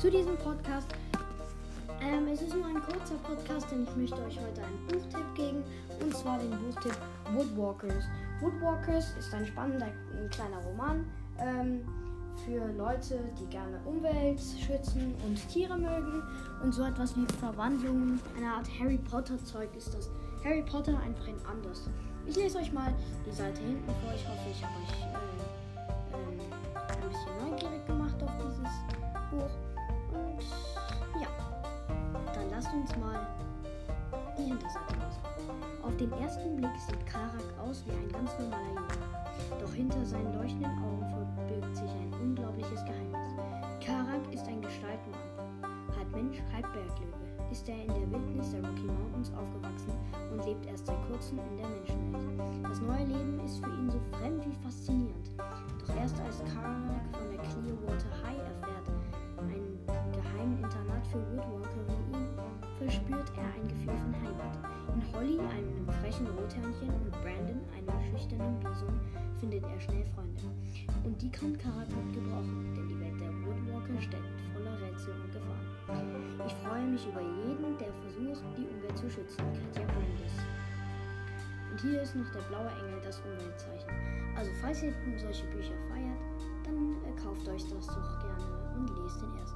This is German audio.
zu diesem Podcast. Ähm, es ist nur ein kurzer Podcast, denn ich möchte euch heute einen Buchtipp geben. Und zwar den Buchtipp Woodwalkers. Woodwalkers ist ein spannender ein kleiner Roman ähm, für Leute, die gerne Umwelt schützen und Tiere mögen. Und so etwas wie Verwandlungen, eine Art Harry Potter Zeug ist das. Harry Potter einfach in anders. Ich lese euch mal die Seite hinten vor. Ich hoffe, ich habe euch lasst uns mal die Hinterseite lesen. Auf den ersten Blick sieht Karak aus wie ein ganz normaler Junge. Doch hinter seinen leuchtenden Augen verbirgt sich ein unglaubliches Geheimnis. Karak ist ein Gestaltmann. Halb Mensch, halb Berglöwe. Ist er in der Wildnis der Rocky Mountains aufgewachsen und lebt erst seit kurzem in der Menschenwelt. Das neue Leben ist für ihn Gefühl von Heimat. In Holly, einem frechen Rothörnchen, und Brandon, einem schüchternen Bison, findet er schnell Freunde. Und die kann Karak gut gebrauchen, denn die Welt der Woodwalker steckt voller Rätsel und Gefahren. Ich freue mich über jeden, der versucht, die Umwelt zu schützen. Katja Brandes. Und hier ist noch der blaue Engel, das Umweltzeichen. Also falls ihr solche Bücher feiert, dann äh, kauft euch das doch gerne und lest den ersten